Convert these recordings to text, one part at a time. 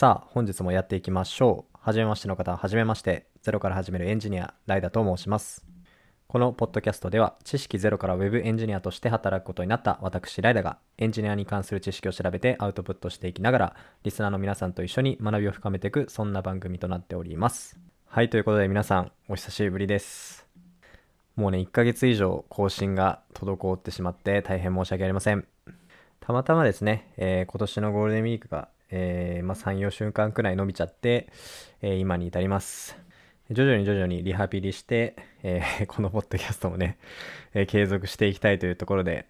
さあ、本日もやっていきましょう。はじめましての方は、じめまして。ゼロから始めるエンジニア、ライダと申します。このポッドキャストでは、知識ゼロから Web エンジニアとして働くことになった私、ライダが、エンジニアに関する知識を調べてアウトプットしていきながら、リスナーの皆さんと一緒に学びを深めていく、そんな番組となっております。はい、ということで皆さん、お久しぶりです。もうね、1ヶ月以上更新が滞ってしまって大変申し訳ありません。たまたまですね、えー今年のゴールデンウィークが、えーまあ、3、4週間くらい伸びちゃって、えー今に至ります。徐々に徐々にリハビリして、えーこのポッドキャストもね、えー継続していきたいというところで、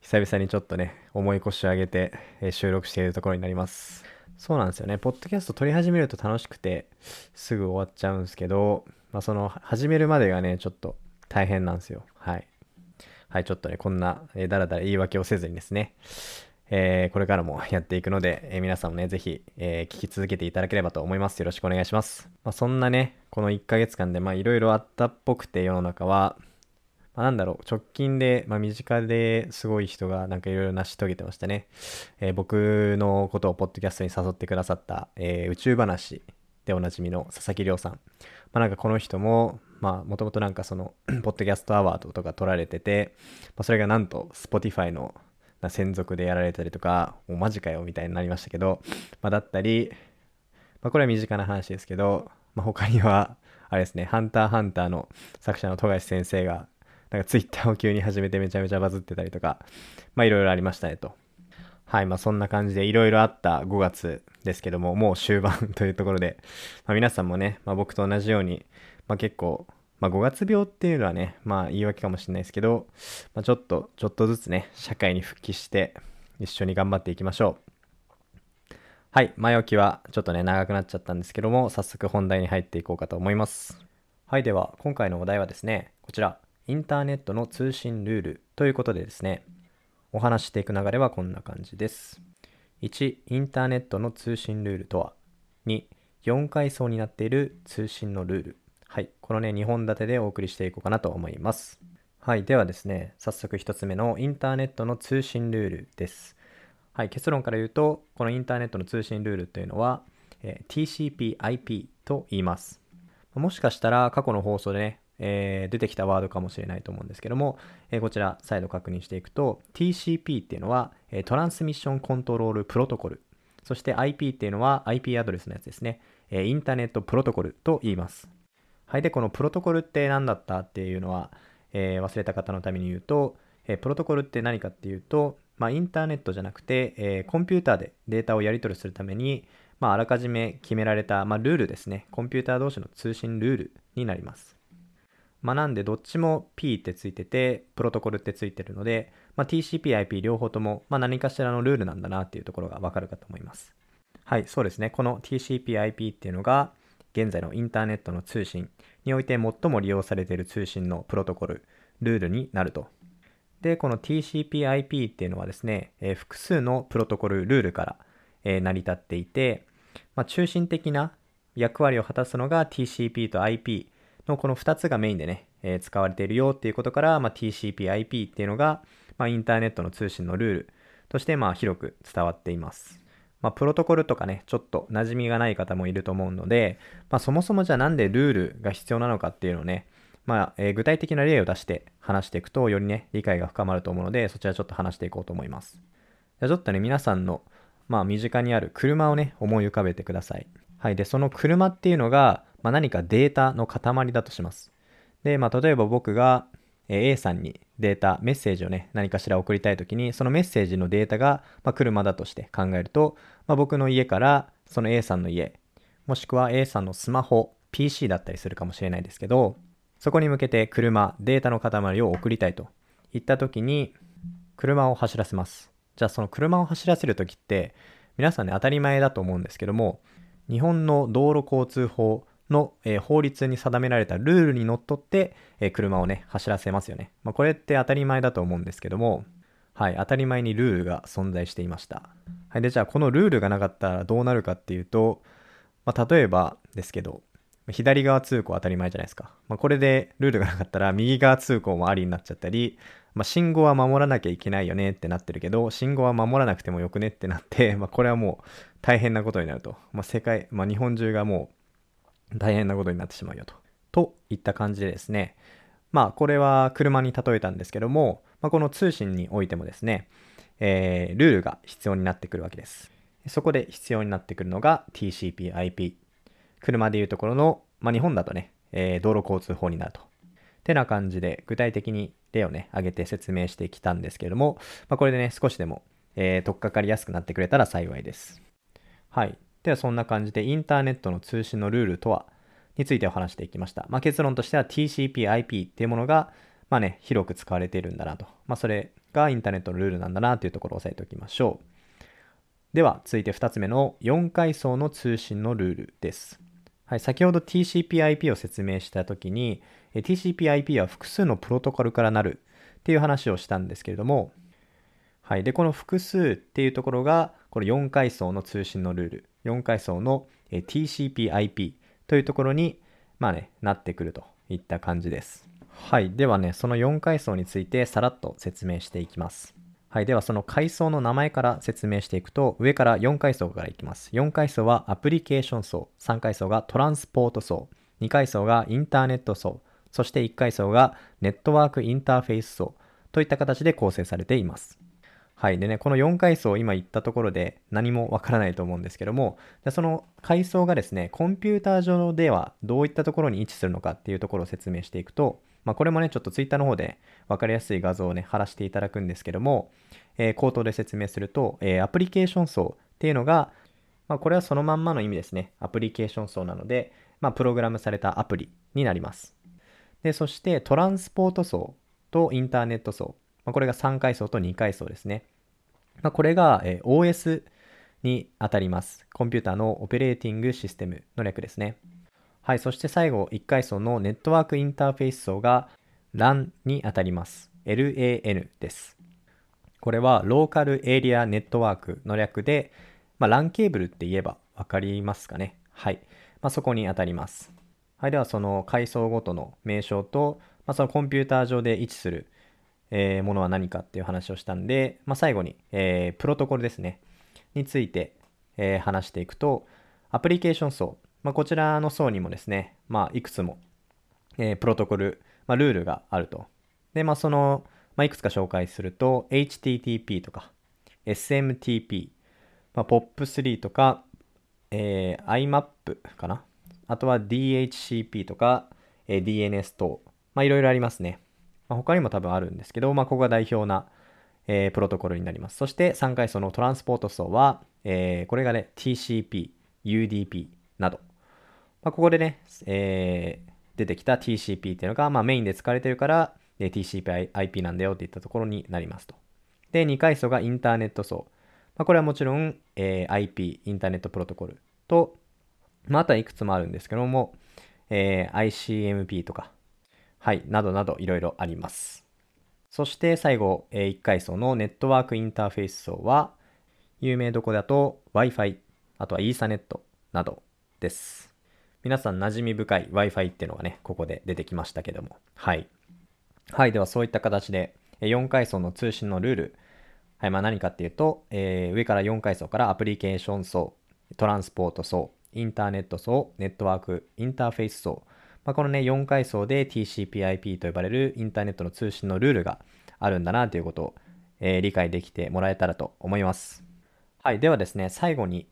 久々にちょっとね、重い腰を上げて、えー収録しているところになります。そうなんですよね。ポッドキャスト撮り始めると楽しくて、すぐ終わっちゃうんですけど、まあ、その、始めるまでがね、ちょっと大変なんですよ。はい。はい、ちょっとね、こんな、えーだらだら言い訳をせずにですね、えーこれからもやっていくので、えー皆さんもね、ぜひ、えー聞き続けていただければと思います。よろしくお願いします。まあ、そんなね、この1ヶ月間で、まあ、いろいろあったっぽくて、世の中は、まあ、なんだろう、直近で、まあ、身近ですごい人がなんかいろいろ成し遂げてましたね。えー僕のことをポッドキャストに誘ってくださった、えー宇宙話でおなじみの佐々木亮さん。まあ、なんかこの人も、まあ、もともとなんかその、ポッドキャストアワードとか取られてて、まあ、それがなんと、Spotify の専属でやられたりとか、もうマジかよみたいになりましたけど、まあ、だったり、まあ、これは身近な話ですけど、まあ、他には、あれですね、ハンターハンターの作者の富樫先生が、なんかツイッターを急に始めてめちゃめちゃバズってたりとか、まあいろいろありましたねと。はい、まあそんな感じでいろいろあった5月ですけども、もう終盤というところで、まあ、皆さんもね、まあ、僕と同じように、まあ結構、まあ5月病っていうのはね、まあ言い訳かもしれないですけど、まあちょっと、ちょっとずつね、社会に復帰して、一緒に頑張っていきましょう。はい、前置きはちょっとね、長くなっちゃったんですけども、早速本題に入っていこうかと思います。はい、では、今回のお題はですね、こちら、インターネットの通信ルールということでですね、お話していく流れはこんな感じです。1、インターネットの通信ルールとは。2、4階層になっている通信のルール。はい、このね、2本立てでお送りしていこうかなと思います。はい、ではですね、早速1つ目のインターネットの通信ルールです。はい、結論から言うと、このインターネットの通信ルールというのは、えー TCP/IP と言います。もしかしたら過去の放送でね、えー出てきたワードかもしれないと思うんですけども、えーこちら再度確認していくと TCP っていうのは、えトランスミッションコントロールプロトコルそして IP っていうのは IP アドレスのやつですね、えインターネットプロトコルと言いますはいでこのプロトコルって何だったっていうのは、えー忘れた方のために言うと、えープロトコルって何かっていうと、まあ、インターネットじゃなくて、えーコンピューターでデータをやり取りするために、まあ、あらかじめ決められた、まあ、ルールですね。コンピューター同士の通信ルールになります。まあ、なんで、どっちも P ってついてて、プロトコルってついてるので、まあ、TCP、IP 両方とも、まあ、何かしらのルールなんだなっていうところがわかるかと思います。はい、そうですね。この TCP、IP っていうのが、現在のインターネットの通信において最も利用されている通信のプロトコル、ルールになると。で、この TCP/IP っていうのはですね、えー複数のプロトコル、ルールから、えー成り立っていて、まあ、中心的な役割を果たすのが TCP と IP のこの2つがメインでね、えー使われているよっていうことから、まあ、TCP/IP っていうのが、まあ、インターネットの通信のルールとしてまあ広く伝わっています。まあ、プロトコルとかね、ちょっと馴染みがない方もいると思うので、まあ、そもそもじゃあなんでルールが必要なのかっていうのをね、まあ、えー具体的な例を出して話していくと、よりね、理解が深まると思うので、そちらちょっと話していこうと思います。じゃあちょっとね、皆さんの、まあ、身近にある車をね、思い浮かべてください。はい。で、その車っていうのが、まあ、何かデータの塊だとします。で、まあ、例えば僕が、A さんにデータ、メッセージをね、何かしら送りたいときに、そのメッセージのデータが、まあ、車だとして考えると、まあ、僕の家から、その A さんの家、もしくは A さんのスマホ、PC だったりするかもしれないですけど、そこに向けて車、データの塊を送りたいといったときに、車を走らせます。じゃあその車を走らせるときって、皆さんね、当たり前だと思うんですけども、日本の道路交通法の、えー法律に定められたルールにのっとって、えー車をね、走らせますよね。まあ、これって当たり前だと思うんですけども、はい、当たり前にルールが存在していました。はい、で、じゃあこのルールがなかったらどうなるかっていうと、まあ、例えばですけど、左側通行当たり前じゃないですか。まあ、これでルールがなかったら右側通行もありになっちゃったり、まあ、信号は守らなきゃいけないよねってなってるけど、信号は守らなくてもよくねってなって、まあ、これはもう大変なことになると。まあ、世界、まあ、日本中がもう大変なことになってしまうよと。といった感じでですね、まあ、これは車に例えたんですけども、まあ、この通信においてもですね、えー、ルールが必要になってくるわけです。そこで必要になってくるのが TCP/IP。車でいうところの、まあ、日本だとね、えー、道路交通法になると。てな感じで具体的に例をね、挙げて説明してきたんですけれども、まあ、これでね、少しでも、えー、取っかかりやすくなってくれたら幸いです。はい。ではそんな感じでインターネットの通信のルールとはについてお話していきました。まあ、結論としては TCP/IP っていうものが、まあね、広く使われているんだなと。まあ、それがインターネットのルールなんだなというところを押さえておきましょう。では、続いて2つ目の4階層の通信のルールです。はい、先ほど TCP/IP を説明したときに、TCP/IP は複数のプロトコルからなるっていう話をしたんですけれども、はい。で、この複数っていうところが、この4階層の通信のルール、4階層の TCP/IP というところに、まあね、なってくるといった感じです。はい。ではね、その4階層についてさらっと説明していきます。はい。では、その階層の名前から説明していくと、上から4階層からいきます。4階層はアプリケーション層、3階層がトランスポート層、2階層がインターネット層、そして1階層がネットワークインターフェース層といった形で構成されています。はい。でね、この4階層今言ったところで何もわからないと思うんですけども、その階層がですね、コンピューター上ではどういったところに位置するのかっていうところを説明していくと、まあ、これもね、ちょっと Twitter の方で分かりやすい画像をね、貼らせていただくんですけども、えー、口頭で説明すると、えー、アプリケーション層っていうのが、まあ、これはそのまんまの意味ですね。アプリケーション層なので、まあ、プログラムされたアプリになります。で、そしてトランスポート層とインターネット層。まあ、これが3階層と2階層ですね。まあ、これが、え、OS にあたります。コンピューターのオペレーティングシステムの略ですね。はい、そして最後、1階層のネットワークインターフェース層が LAN にあたります。LAN です。これはローカルエリアネットワークの略で、まあ、LAN ケーブルって言えばわかりますかね。はい。まあ、そこにあたります。はい。では、その階層ごとの名称と、まあ、そのコンピューター上で位置する、えー、ものは何かっていう話をしたんで、まあ、最後に、えー、プロトコルですね。について、えー、話していくと、アプリケーション層。まあ、こちらの層にもですね、まあ、いくつも、えー、プロトコル、まあ、ルールがあると。で、まあ、その、まあ、いくつか紹介すると、HTTP とか、SMTP、まあ、POP3 とか、えー、IMAP かな。あとは DHCP とか、えー、DNS 等、まあ、いろいろありますね。まあ、他にも多分あるんですけど、まあ、ここが代表な、えー、プロトコルになります。そして3階層のトランスポート層は、えー、これがね、TCP、UDP など、まあ、ここでね、えー、出てきた TCP っていうのが、まあ、メインで使われてるからえ、TCP/IP なんだよっていったところになりますと。で、2階層がインターネット層。まあ、これはもちろん、えー、IP、インターネットプロトコルと、まあ、あとはいくつもあるんですけども、えー、ICMP とか、はい、などなどいろいろあります。そして最後、え、1階層のネットワークインターフェース層は、有名どこだと Wi-Fi、あとは Ethernet などです。皆さん馴染み深い Wi-Fi っていうのがね、ここで出てきましたけども。はい。はい。ではそういった形で、4階層の通信のルール。はい。まあ何かっていうと、えー、上から4階層からアプリケーション層、トランスポート層、インターネット層、ネットワーク、インターフェース層。まあ、このね、4階層で TCP/IP と呼ばれるインターネットの通信のルールがあるんだなということを、えー、理解できてもらえたらと思います。はい。ではですね、最後に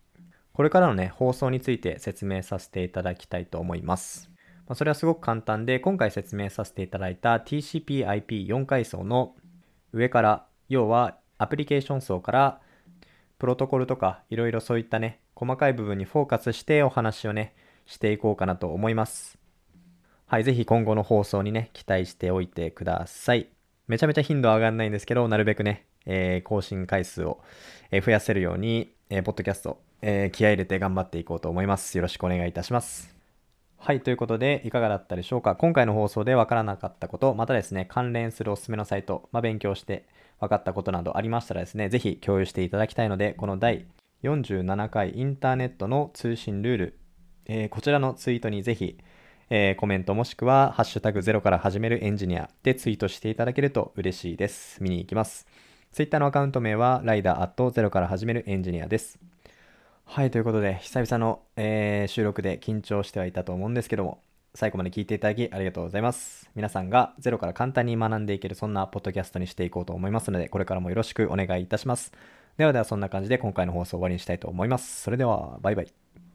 これからのね、放送について説明させていただきたいと思います。まあ、それはすごく簡単で、今回説明させていただいた TCP/IP4 階層の上から、要はアプリケーション層からプロトコルとかいろいろそういったね、細かい部分にフォーカスしてお話をね、していこうかなと思います。はい、ぜひ今後の放送にね、期待しておいてください。めちゃめちゃ頻度上がんないんですけど、なるべくね、えー、更新回数を増やせるように、えー、ポッドキャストえー、気合入れて頑張っていこうと思います。よろしくお願いいたします。はい、ということで、いかがだったでしょうか？今回の放送でわからなかったこと、またですね、関連するおすすめのサイト、まあ、勉強して分かったことなどありましたらですね、ぜひ共有していただきたいので、この第47回インターネットの通信ルール、えー、こちらのツイートにぜひ、えーコメントもしくは、ハッシュタグゼロから始めるエンジニアでツイートしていただけると嬉しいです。見に行きます。ツイッターのアカウント名は、ライダーアットゼロから始めるエンジニアです。はい、ということで、久々の、えー収録で緊張してはいたと思うんですけども、最後まで聞いていただきありがとうございます。皆さんがゼロから簡単に学んでいける、そんなポッドキャストにしていこうと思いますので、これからもよろしくお願いいたします。ではでは、そんな感じで今回の放送終わりにしたいと思います。それでは、バイバイ。